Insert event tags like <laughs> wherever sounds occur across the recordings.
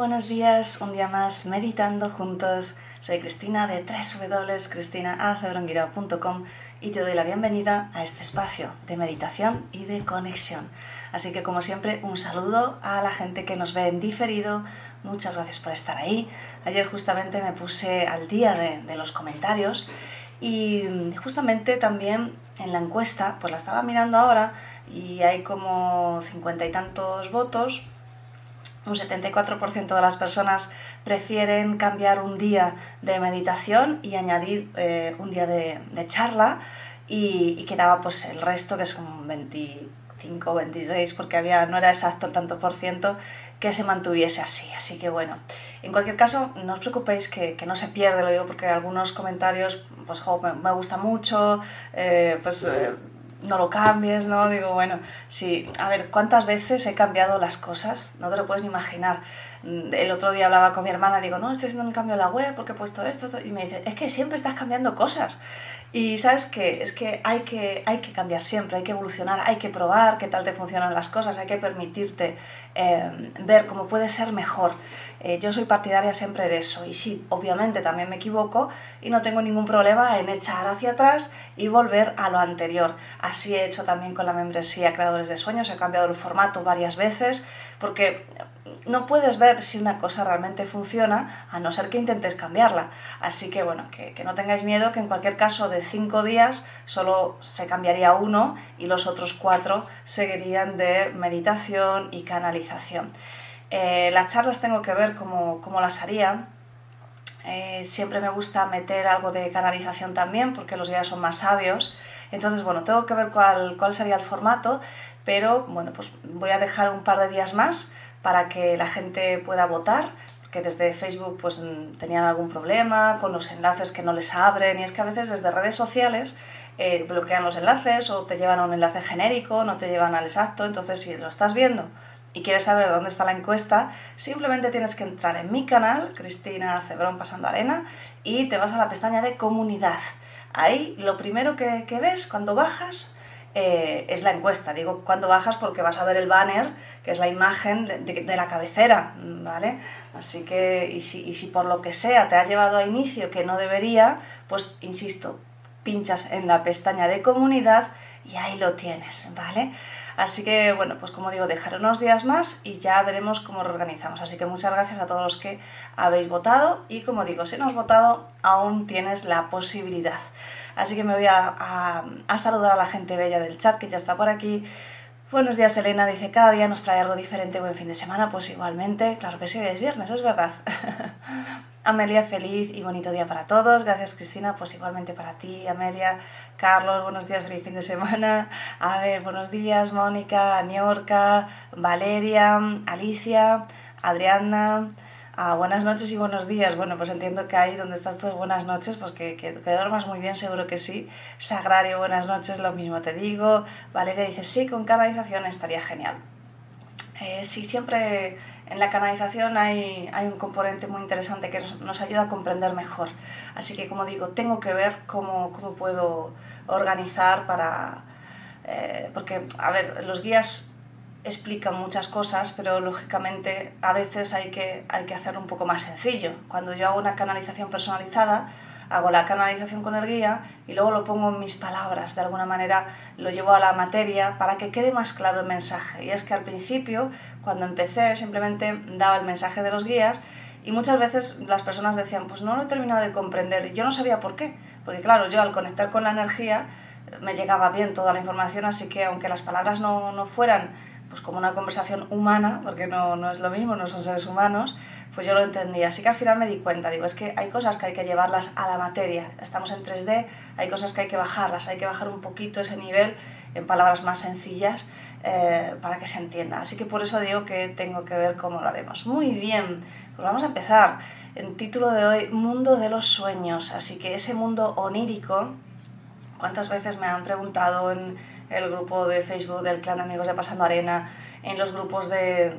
Buenos días, un día más meditando juntos. Soy Cristina de www.cristinaacebrongirao.com y te doy la bienvenida a este espacio de meditación y de conexión. Así que como siempre, un saludo a la gente que nos ve en diferido Muchas gracias por estar ahí. Ayer justamente me puse al día de, los comentarios y justamente también en la encuesta, pues la estaba mirando ahora y hay como cincuenta y tantos votos. Un 74% de las personas prefieren cambiar un día de meditación y añadir eh, un día de, charla y, quedaba pues el resto, que es un 25 26, porque había, no era exacto el tanto por ciento, que se mantuviese así. Así que bueno, en cualquier caso, no os preocupéis que, no se pierde, lo digo porque algunos comentarios, pues me, gusta mucho, eh, pues eh, no lo cambies, ¿no? Digo, bueno, sí, a ver, ¿cuántas veces he cambiado las cosas? No te lo puedes ni imaginar. Mm, el otro día hablaba con mi hermana, digo, no, estoy haciendo un cambio en la web porque he puesto esto, esto, y me dice, es que siempre estás cambiando cosas. Y sabes qué, es que hay, que hay que cambiar siempre, hay que evolucionar, hay que probar qué tal te funcionan las cosas, hay que permitirte eh, ver cómo puede ser mejor. Eh, yo soy partidaria siempre de eso y sí, obviamente también me equivoco y no tengo ningún problema en echar hacia atrás y volver a lo anterior. Así he hecho también con la membresía Creadores de Sueños, he cambiado el formato varias veces porque no puedes ver si una cosa realmente funciona a no ser que intentes cambiarla. Así que bueno, que, no tengáis miedo, que en cualquier caso de cinco días solo se cambiaría uno y los otros cuatro seguirían de meditación y canalización. Eh, las charlas tengo que ver cómo, las haría. Eh, siempre me gusta meter algo de canalización también porque los guías son más sabios. Entonces, bueno, tengo que ver cuál, cuál sería el formato, pero bueno, pues voy a dejar un par de días más para que la gente pueda votar, porque desde Facebook pues tenían algún problema con los enlaces que no les abren y es que a veces desde redes sociales eh, bloquean los enlaces o te llevan a un enlace genérico, no te llevan al exacto, entonces si lo estás viendo y quieres saber dónde está la encuesta, simplemente tienes que entrar en mi canal, Cristina Cebrón Pasando Arena, y te vas a la pestaña de comunidad. Ahí lo primero que, ves cuando bajas eh, es la encuesta. Digo cuando bajas porque vas a ver el banner, que es la imagen de, la cabecera, ¿vale? Así que, y si, y si por lo que sea te ha llevado a inicio que no debería, pues insisto, pinchas en la pestaña de comunidad y ahí lo tienes, ¿vale? Así que, bueno, pues como digo, dejar unos días más y ya veremos cómo lo organizamos. Así que muchas gracias a todos los que habéis votado y como digo, si no has votado, aún tienes la posibilidad. Así que me voy a, a saludar a la gente bella del chat que ya está por aquí. Buenos días, Elena. Dice, cada día nos trae algo diferente. Buen fin de semana. Pues igualmente, claro que sí, es viernes, es verdad. <laughs> Amelia, feliz y bonito día para todos. Gracias, Cristina. Pues igualmente para ti, Amelia. Carlos, buenos días, feliz fin de semana. A ver, buenos días, Mónica, Aniorca, Valeria, Alicia, Adriana. Buenas noches y buenos días. Bueno, pues entiendo que ahí donde estás todas buenas noches, pues que, que, que, duermas muy bien, seguro que sí. Sagrario, buenas noches, lo mismo te digo. Valeria dice, sí, con canalización estaría genial. Eh, sí, siempre en la canalización hay, hay, un componente muy interesante que nos, ayuda a comprender mejor. Así que, como digo, tengo que ver cómo, cómo puedo organizar para... Eh, porque, a ver, los guías explican muchas cosas, pero lógicamente a veces hay que, hay que hacerlo un poco más sencillo. Cuando yo hago una canalización personalizada, hago la canalización con el guía y luego lo pongo en mis palabras, de alguna manera lo llevo a la materia para que quede más claro el mensaje. Y es que al principio, cuando empecé, simplemente daba el mensaje de los guías y muchas veces las personas decían, pues no lo he terminado de comprender y yo no sabía por qué, porque claro, yo al conectar con la energía me llegaba bien toda la información, así que aunque las palabras no, no fueran pues como una conversación humana, porque no, no, es lo mismo, no son seres humanos, pues yo lo entendí. Así que al final me di cuenta, digo, es que hay cosas que hay que llevarlas a la materia. Estamos en 3D, hay cosas que hay que bajarlas, hay que bajar un poquito ese nivel en palabras más sencillas eh, para que se entienda. Así que por eso digo que tengo que ver cómo lo haremos. Muy bien, pues vamos a empezar. El título de hoy, Mundo de los Sueños. Así que ese mundo onírico, ¿cuántas veces me han preguntado en el grupo de Facebook del Clan de Amigos de Pasando Arena, en los grupos de,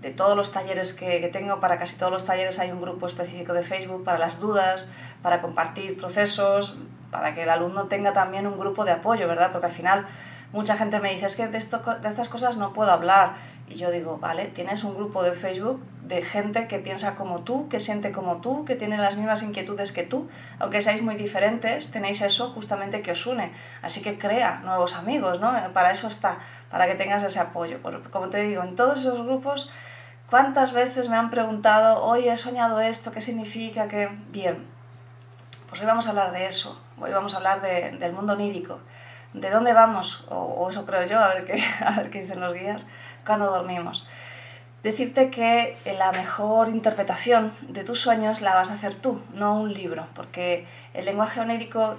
de, todos los talleres que, que, tengo, para casi todos los talleres hay un grupo específico de Facebook para las dudas, para compartir procesos, para que el alumno tenga también un grupo de apoyo, ¿verdad? Porque al final mucha gente me dice, es que de, estas cosas no puedo hablar. Y yo digo, vale, tienes un grupo de Facebook de gente que piensa como tú, que siente como tú, que tiene las mismas inquietudes que tú. Aunque seáis muy diferentes, tenéis eso justamente que os une. Así que crea nuevos amigos, ¿no? Para eso está, para que tengas ese apoyo. Como te digo, en todos esos grupos, ¿cuántas veces me han preguntado, oye, he soñado esto, qué significa? que Bien, pues hoy vamos a hablar de eso. Hoy vamos a hablar de, del mundo onírico. ¿De dónde vamos? O, eso creo yo, a ver, qué, <laughs> a ver qué dicen los guías, cuando dormimos. Decirte que la mejor interpretación de tus sueños la vas a hacer tú, no un libro, porque el lenguaje onírico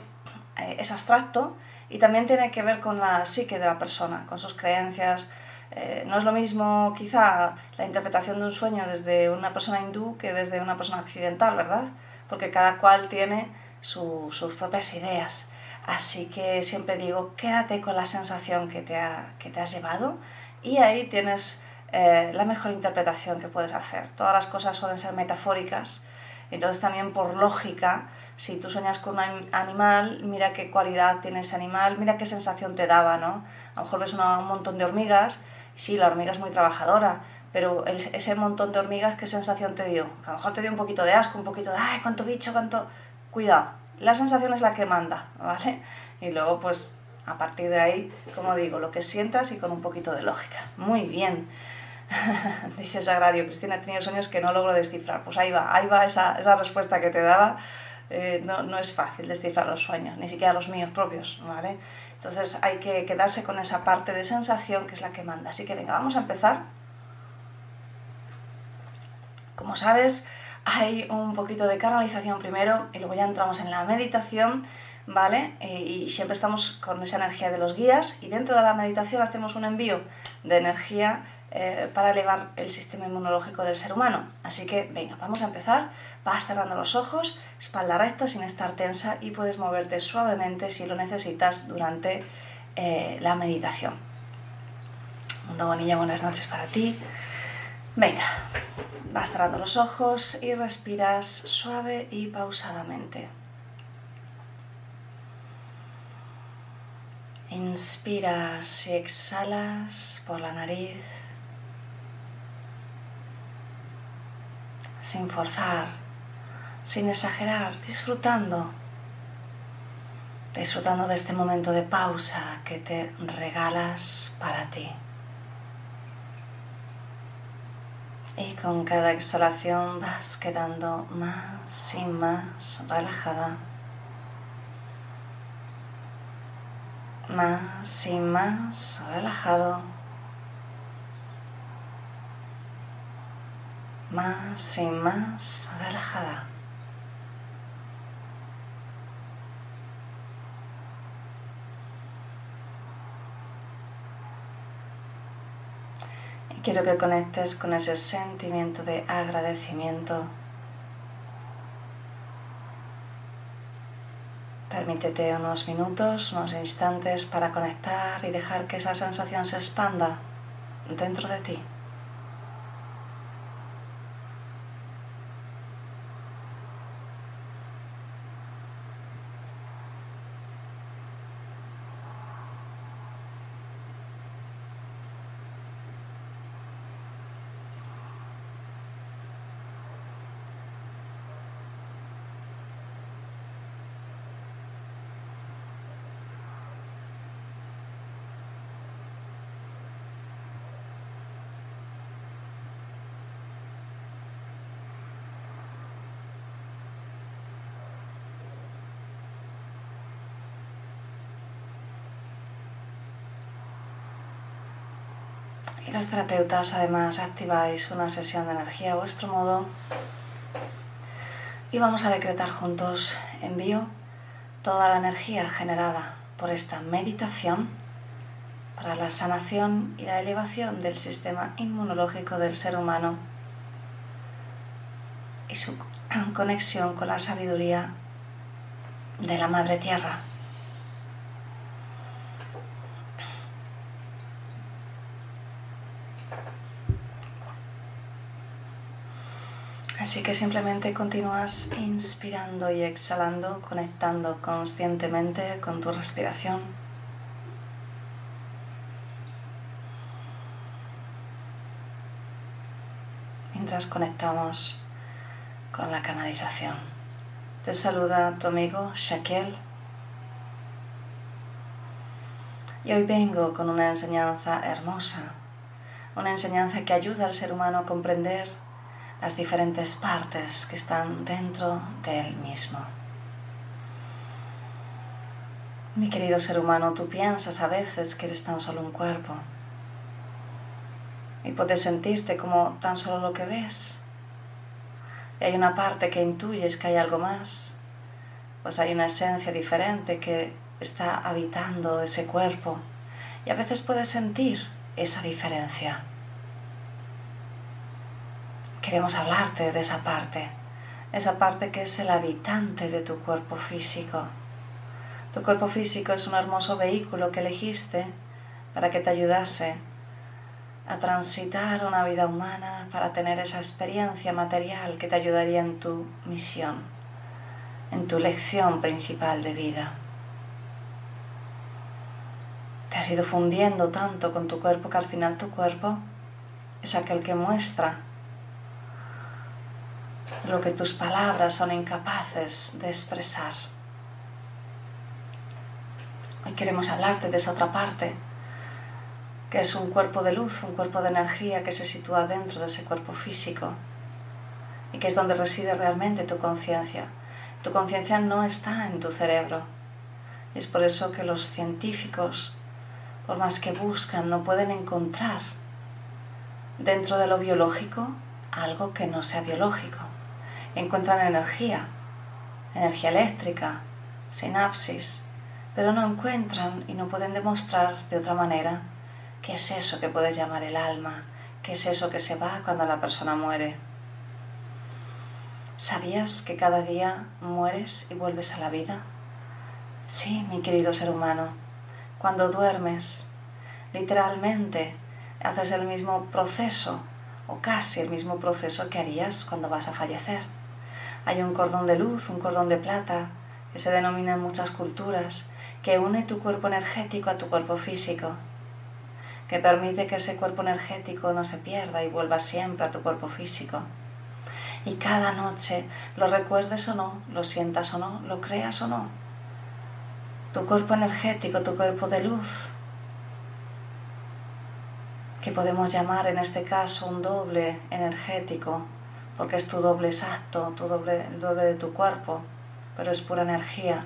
eh, es abstracto y también tiene que ver con la psique de la persona, con sus creencias. Eh, no es lo mismo quizá la interpretación de un sueño desde una persona hindú que desde una persona occidental, ¿verdad? Porque cada cual tiene su, sus propias ideas. Así que siempre digo, quédate con la sensación que te, ha, que te has llevado y ahí tienes eh, la mejor interpretación que puedes hacer. Todas las cosas suelen ser metafóricas, entonces también por lógica, si tú sueñas con un animal, mira qué cualidad tiene ese animal, mira qué sensación te daba, ¿no? A lo mejor ves un montón de hormigas, sí, la hormiga es muy trabajadora, pero ese montón de hormigas, ¿qué sensación te dio? A lo mejor te dio un poquito de asco, un poquito de, ay, cuánto bicho, cuánto... Cuidado, la sensación es la que manda, ¿vale? Y luego, pues, a partir de ahí, como digo, lo que sientas y con un poquito de lógica. Muy bien. <laughs> Dice Sagrario, Cristina, he tenido sueños que no logro descifrar. Pues ahí va, ahí va esa, esa respuesta que te daba. Eh, no, no es fácil descifrar los sueños, ni siquiera los míos propios, ¿vale? Entonces hay que quedarse con esa parte de sensación que es la que manda. Así que venga, vamos a empezar. Como sabes, hay un poquito de canalización primero y luego ya entramos en la meditación, ¿vale? Eh, y siempre estamos con esa energía de los guías y dentro de la meditación hacemos un envío de energía eh, para elevar el sistema inmunológico del ser humano. Así que venga, vamos a empezar. Vas cerrando los ojos, espalda recta sin estar tensa y puedes moverte suavemente si lo necesitas durante eh, la meditación. Mundo Bonilla, buenas noches para ti. Venga, vas cerrando los ojos y respiras suave y pausadamente. Inspiras y exhalas por la nariz sin forzar, sin exagerar, disfrutando, disfrutando de este momento de pausa que te regalas para ti. Y con cada exhalación vas quedando más y más relajada. Más y más relajado. Más y más relajada. Quiero que conectes con ese sentimiento de agradecimiento. Permítete unos minutos, unos instantes para conectar y dejar que esa sensación se expanda dentro de ti. Y los terapeutas además activáis una sesión de energía a vuestro modo. Y vamos a decretar juntos, envío toda la energía generada por esta meditación para la sanación y la elevación del sistema inmunológico del ser humano y su conexión con la sabiduría de la Madre Tierra. Así que simplemente continúas inspirando y exhalando, conectando conscientemente con tu respiración. Mientras conectamos con la canalización. Te saluda tu amigo Shaquel. Y hoy vengo con una enseñanza hermosa, una enseñanza que ayuda al ser humano a comprender las diferentes partes que están dentro de él mismo. Mi querido ser humano, tú piensas a veces que eres tan solo un cuerpo y puedes sentirte como tan solo lo que ves. Y hay una parte que intuyes que hay algo más, pues hay una esencia diferente que está habitando ese cuerpo y a veces puedes sentir esa diferencia queremos hablarte de esa parte, esa parte que es el habitante de tu cuerpo físico. Tu cuerpo físico es un hermoso vehículo que elegiste para que te ayudase a transitar una vida humana, para tener esa experiencia material que te ayudaría en tu misión, en tu lección principal de vida. Te has ido fundiendo tanto con tu cuerpo que al final tu cuerpo es aquel que muestra lo que tus palabras son incapaces de expresar. Hoy queremos hablarte de esa otra parte, que es un cuerpo de luz, un cuerpo de energía que se sitúa dentro de ese cuerpo físico y que es donde reside realmente tu conciencia. Tu conciencia no está en tu cerebro. Y es por eso que los científicos, por más que buscan, no pueden encontrar dentro de lo biológico algo que no sea biológico encuentran energía, energía eléctrica, sinapsis, pero no encuentran y no pueden demostrar de otra manera qué es eso que puedes llamar el alma, qué es eso que se va cuando la persona muere. ¿Sabías que cada día mueres y vuelves a la vida? Sí, mi querido ser humano, cuando duermes, literalmente haces el mismo proceso o casi el mismo proceso que harías cuando vas a fallecer. Hay un cordón de luz, un cordón de plata, que se denomina en muchas culturas, que une tu cuerpo energético a tu cuerpo físico, que permite que ese cuerpo energético no se pierda y vuelva siempre a tu cuerpo físico. Y cada noche, lo recuerdes o no, lo sientas o no, lo creas o no, tu cuerpo energético, tu cuerpo de luz, que podemos llamar en este caso un doble energético, porque es tu doble exacto, tu doble, el doble de tu cuerpo, pero es pura energía.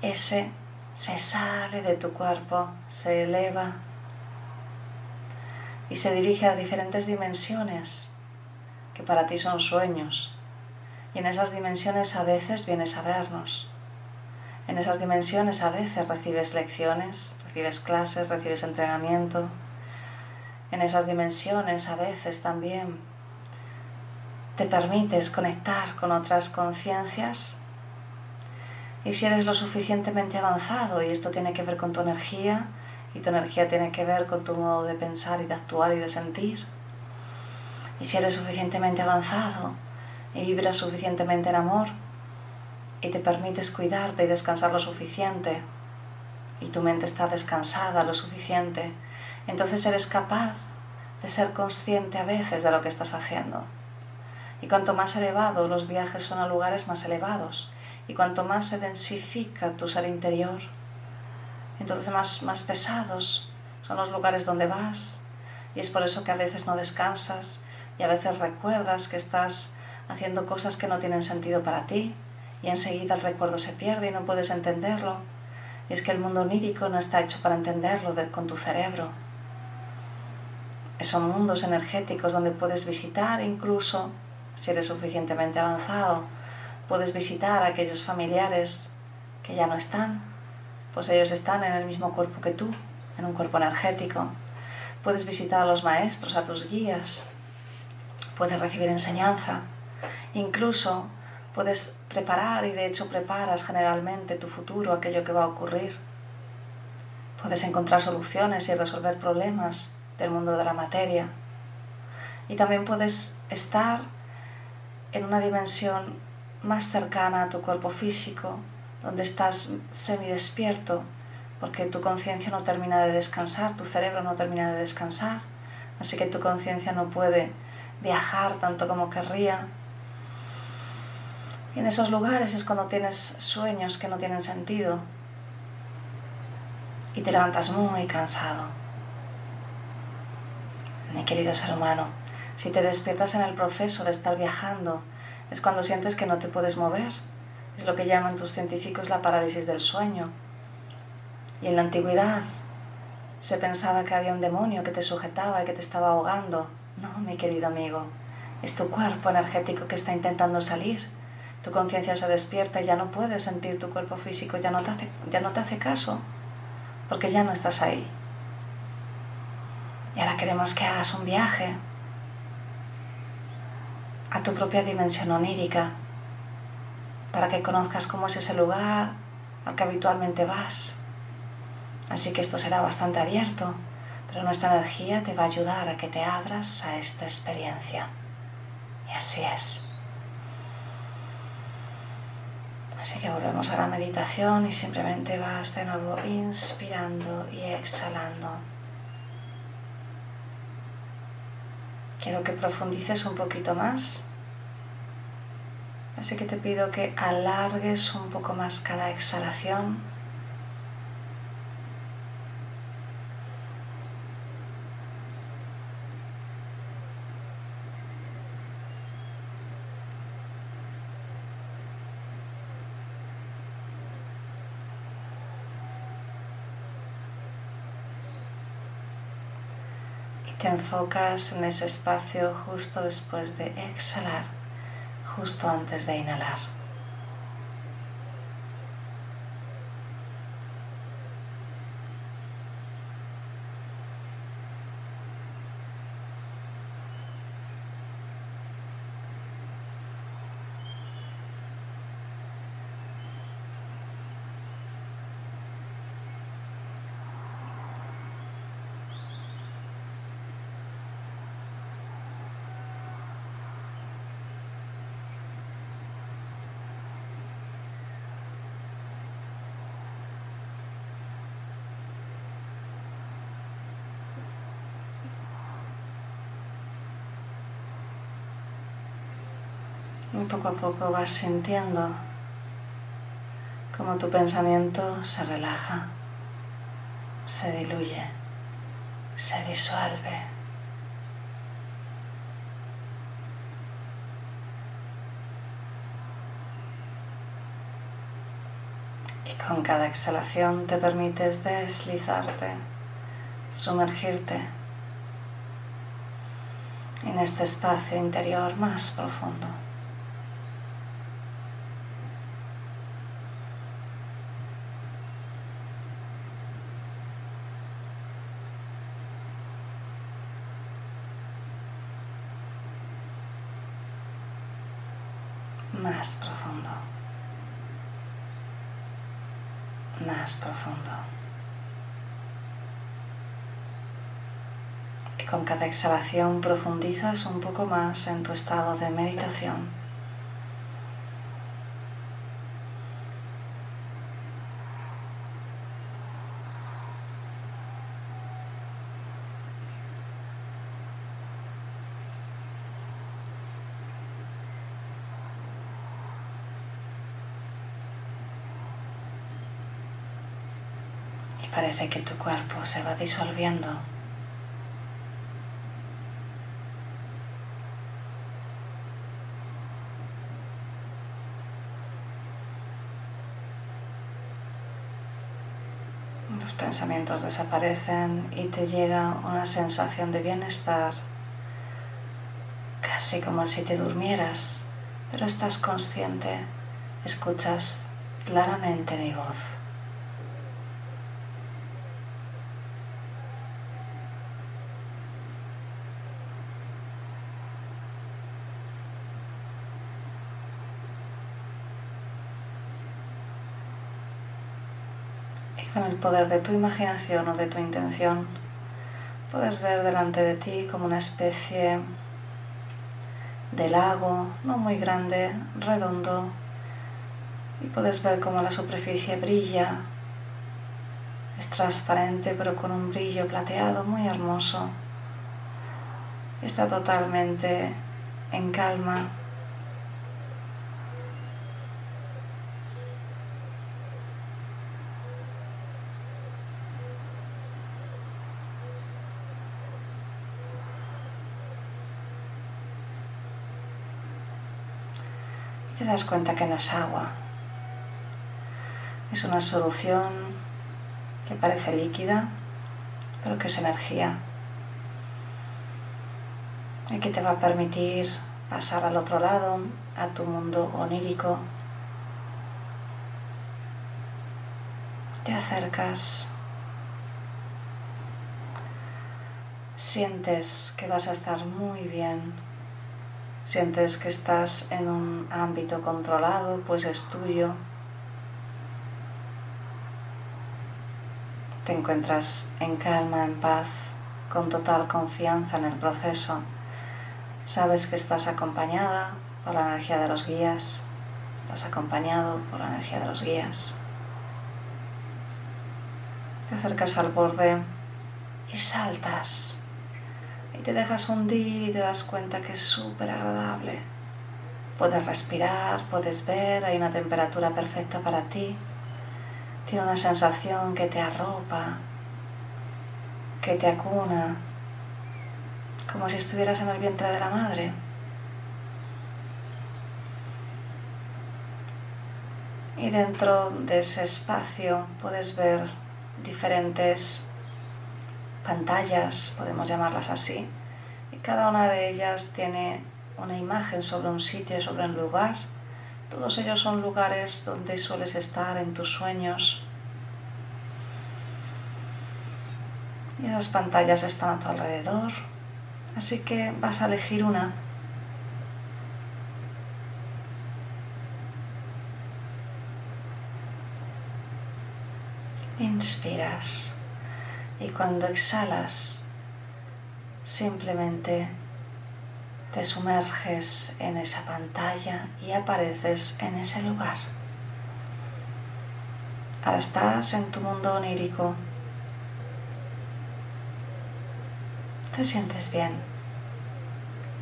Ese se sale de tu cuerpo, se eleva y se dirige a diferentes dimensiones que para ti son sueños. Y en esas dimensiones a veces vienes a vernos. En esas dimensiones a veces recibes lecciones, recibes clases, recibes entrenamiento. En esas dimensiones a veces también te permites conectar con otras conciencias y si eres lo suficientemente avanzado, y esto tiene que ver con tu energía, y tu energía tiene que ver con tu modo de pensar y de actuar y de sentir, y si eres suficientemente avanzado y vibras suficientemente en amor, y te permites cuidarte y descansar lo suficiente, y tu mente está descansada lo suficiente, entonces eres capaz de ser consciente a veces de lo que estás haciendo. Y cuanto más elevado los viajes son a lugares más elevados, y cuanto más se densifica tu ser interior, entonces más, más pesados son los lugares donde vas. Y es por eso que a veces no descansas y a veces recuerdas que estás haciendo cosas que no tienen sentido para ti y enseguida el recuerdo se pierde y no puedes entenderlo. Y es que el mundo onírico no está hecho para entenderlo con tu cerebro. esos mundos energéticos donde puedes visitar incluso, si eres suficientemente avanzado, puedes visitar a aquellos familiares que ya no están, pues ellos están en el mismo cuerpo que tú, en un cuerpo energético. Puedes visitar a los maestros, a tus guías, puedes recibir enseñanza, incluso puedes preparar y de hecho preparas generalmente tu futuro, aquello que va a ocurrir. Puedes encontrar soluciones y resolver problemas del mundo de la materia. Y también puedes estar en una dimensión más cercana a tu cuerpo físico, donde estás semidespierto, porque tu conciencia no termina de descansar, tu cerebro no termina de descansar, así que tu conciencia no puede viajar tanto como querría. Y en esos lugares es cuando tienes sueños que no tienen sentido y te levantas muy cansado. Mi querido ser humano, si te despiertas en el proceso de estar viajando, es cuando sientes que no te puedes mover. Es lo que llaman tus científicos la parálisis del sueño. Y en la antigüedad se pensaba que había un demonio que te sujetaba y que te estaba ahogando. No, mi querido amigo, es tu cuerpo energético que está intentando salir. Tu conciencia se despierta y ya no puedes sentir tu cuerpo físico, ya no te hace, ya no te hace caso, porque ya no estás ahí. Y ahora queremos que hagas un viaje a tu propia dimensión onírica, para que conozcas cómo es ese lugar al que habitualmente vas. Así que esto será bastante abierto, pero nuestra energía te va a ayudar a que te abras a esta experiencia. Y así es. Así que volvemos a la meditación y simplemente vas de nuevo inspirando y exhalando. Quiero que profundices un poquito más. Así que te pido que alargues un poco más cada exhalación. Te enfocas en ese espacio justo después de exhalar, justo antes de inhalar. Y poco a poco vas sintiendo cómo tu pensamiento se relaja, se diluye, se disuelve. Y con cada exhalación te permites deslizarte, sumergirte en este espacio interior más profundo. más profundo, profundo. Y con cada exhalación profundizas un poco más en tu estado de meditación. Parece que tu cuerpo se va disolviendo. Los pensamientos desaparecen y te llega una sensación de bienestar, casi como si te durmieras, pero estás consciente, escuchas claramente mi voz. con el poder de tu imaginación o de tu intención, puedes ver delante de ti como una especie de lago, no muy grande, redondo, y puedes ver como la superficie brilla, es transparente pero con un brillo plateado muy hermoso. Está totalmente en calma, das cuenta que no es agua. Es una solución que parece líquida, pero que es energía. Y que te va a permitir pasar al otro lado, a tu mundo onírico. Te acercas. Sientes que vas a estar muy bien Sientes que estás en un ámbito controlado, pues es tuyo. Te encuentras en calma, en paz, con total confianza en el proceso. Sabes que estás acompañada por la energía de los guías. Estás acompañado por la energía de los guías. Te acercas al borde y saltas y te dejas hundir y te das cuenta que es súper agradable. Puedes respirar, puedes ver, hay una temperatura perfecta para ti. Tiene una sensación que te arropa, que te acuna, como si estuvieras en el vientre de la madre. Y dentro de ese espacio puedes ver diferentes pantallas, podemos llamarlas así, y cada una de ellas tiene una imagen sobre un sitio, sobre un lugar. Todos ellos son lugares donde sueles estar en tus sueños. Y esas pantallas están a tu alrededor, así que vas a elegir una. Inspiras. Y cuando exhalas, simplemente te sumerges en esa pantalla y apareces en ese lugar. Ahora estás en tu mundo onírico. Te sientes bien.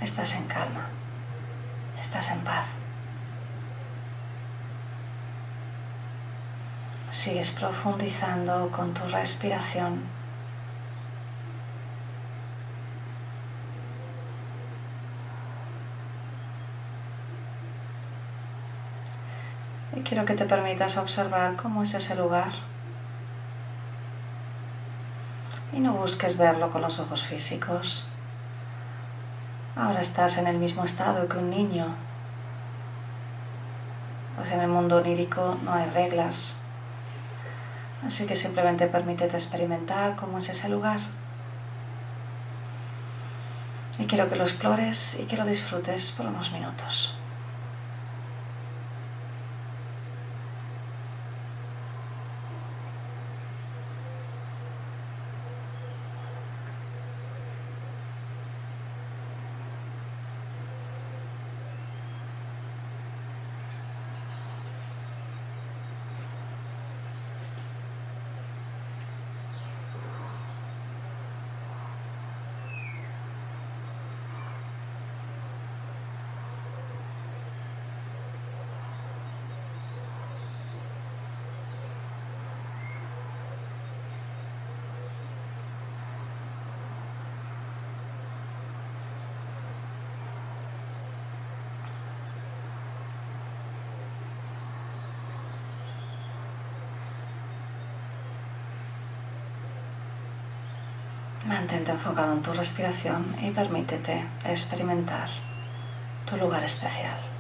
Estás en calma. Estás en paz. Sigues profundizando con tu respiración. Quiero que te permitas observar cómo es ese lugar. Y no busques verlo con los ojos físicos. Ahora estás en el mismo estado que un niño. Pues en el mundo onírico no hay reglas. Así que simplemente permítete experimentar cómo es ese lugar. Y quiero que lo explores y que lo disfrutes por unos minutos. Mantente enfocado en tu respiración y permítete experimentar tu lugar especial.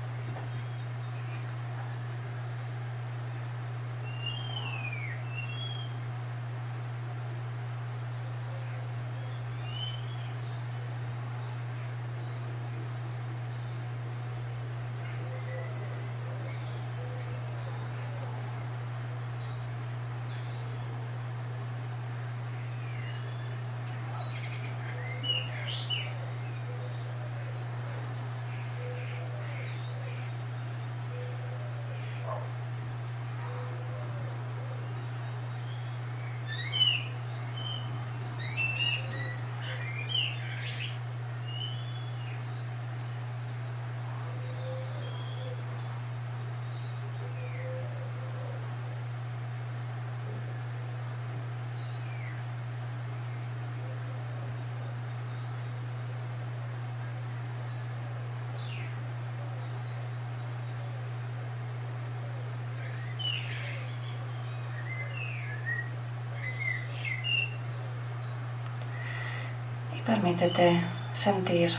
Permítete sentir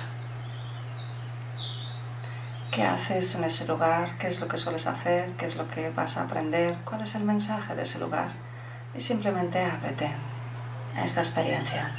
qué haces en ese lugar, qué es lo que sueles hacer, qué es lo que vas a aprender, cuál es el mensaje de ese lugar y simplemente ábrete a esta experiencia.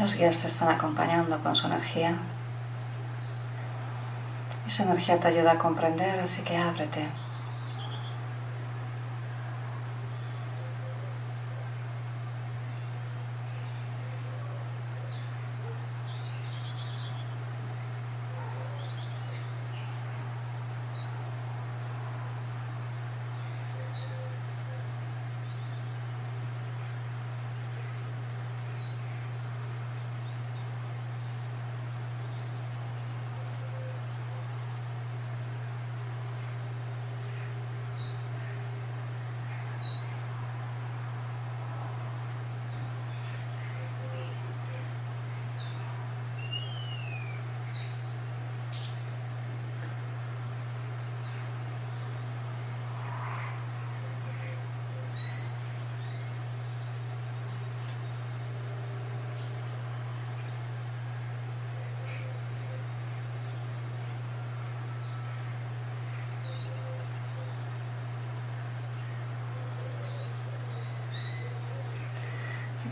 Los guías te están acompañando con su energía. Esa energía te ayuda a comprender, así que ábrete.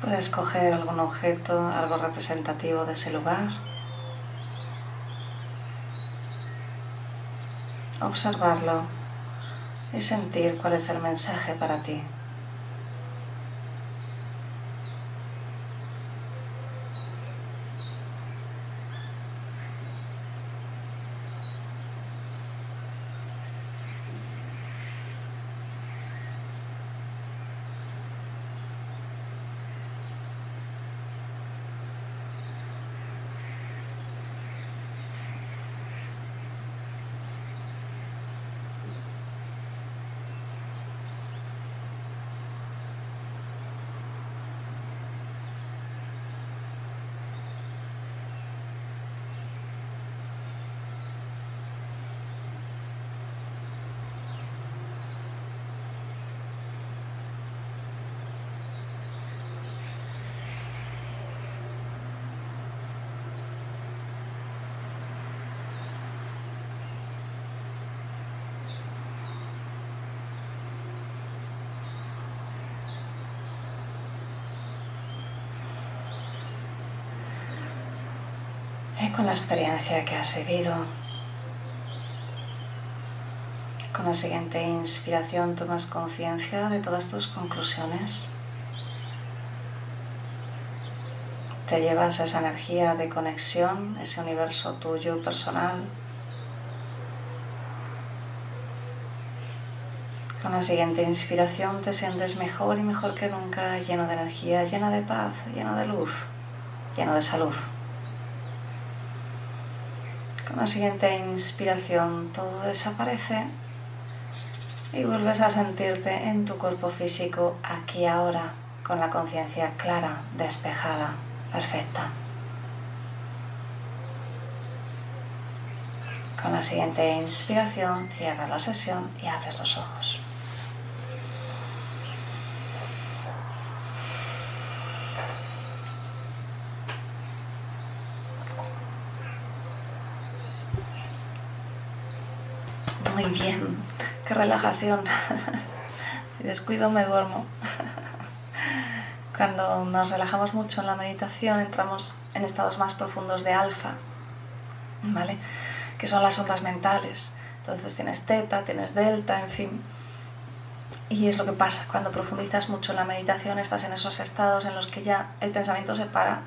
Puedes coger algún objeto, algo representativo de ese lugar. Observarlo y sentir cuál es el mensaje para ti. Con la experiencia que has vivido. Con la siguiente inspiración tomas conciencia de todas tus conclusiones. Te llevas esa energía de conexión, ese universo tuyo personal. Con la siguiente inspiración te sientes mejor y mejor que nunca, lleno de energía, llena de paz, lleno de luz, lleno de salud. Con la siguiente inspiración todo desaparece y vuelves a sentirte en tu cuerpo físico aquí ahora, con la conciencia clara, despejada, perfecta. Con la siguiente inspiración cierra la sesión y abres los ojos. Muy bien, qué relajación. <laughs> Descuido me duermo. <laughs> Cuando nos relajamos mucho en la meditación entramos en estados más profundos de alfa, ¿vale? Que son las ondas mentales. Entonces tienes teta, tienes delta, en fin. Y es lo que pasa cuando profundizas mucho en la meditación, estás en esos estados en los que ya el pensamiento se para,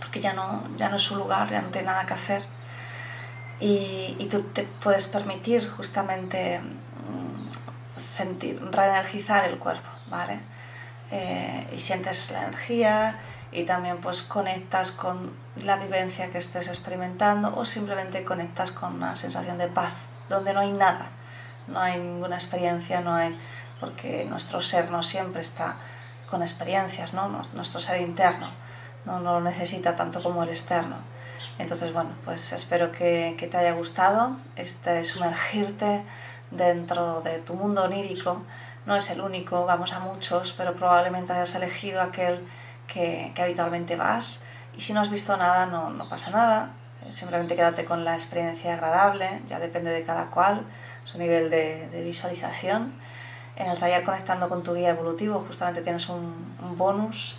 porque ya no, ya no es su lugar, ya no tiene nada que hacer y, tú te puedes permitir justamente mm, sentir, reenergizar el cuerpo, ¿vale? Eh, y sientes la energía y también pues conectas con la vivencia que estés experimentando o simplemente conectas con una sensación de paz, donde no hay nada, no hay ninguna experiencia, no hay, porque nuestro ser no siempre está con experiencias, ¿no? Nuestro ser interno no, no lo necesita tanto como el externo. Entonces, bueno, pues espero que, te haya gustado este sumergirte dentro de tu mundo onírico. No es el único, vamos a muchos, pero probablemente hayas elegido aquel que, habitualmente vas. Y si no has visto nada, no, pasa nada. Simplemente quédate con la experiencia agradable, ya depende de cada cual, su nivel de, visualización. En el taller Conectando con tu guía evolutivo justamente tienes un bonus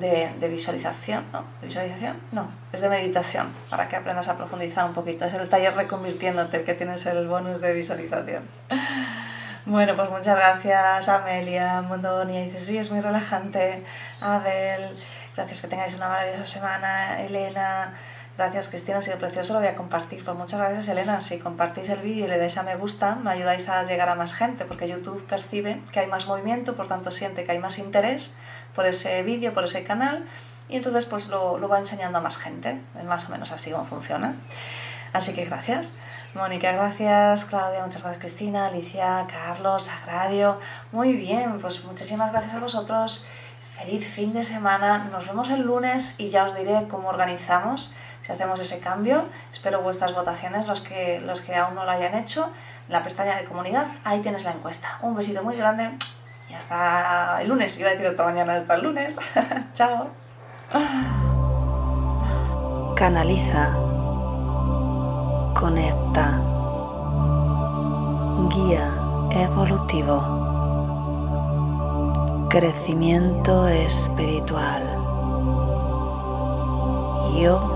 de, visualización, ¿no? ¿De visualización? No, es de meditación, para que aprendas a profundizar un poquito. Es el taller reconvirtiéndote, el que tienes el bonus de visualización. <laughs> Bueno, pues muchas gracias Amelia, Mondonia, dice, sí, es muy relajante. Abel, gracias que tengáis una maravillosa semana. Elena, gracias Cristina, ha sido precioso, lo voy a compartir. Pues muchas gracias Elena, si compartís el vídeo y le dais a me gusta, me ayudáis a llegar a más gente, porque YouTube percibe que hay más movimiento, por tanto siente que hay más interés por ese vídeo, por ese canal, y entonces pues lo, lo va enseñando a más gente, más o menos así como funciona. Así que gracias. Mónica, gracias. Claudia, muchas gracias. Cristina, Alicia, Carlos, Agrario. Muy bien, pues muchísimas gracias a vosotros. Feliz fin de semana. Nos vemos el lunes y ya os diré cómo organizamos, si hacemos ese cambio. Espero vuestras votaciones, los que, los que aún no lo hayan hecho. En la pestaña de comunidad, ahí tienes la encuesta. Un besito muy grande. Y hasta el lunes, iba a decir hasta mañana, hasta el lunes. <laughs> Chao. Canaliza. Conecta. Guía evolutivo. Crecimiento espiritual. Yo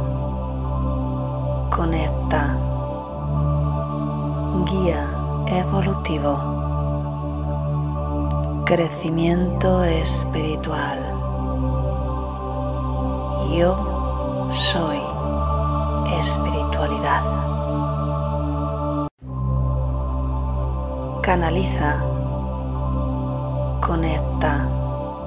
Crecimiento espiritual. Yo soy espiritualidad. Canaliza, conecta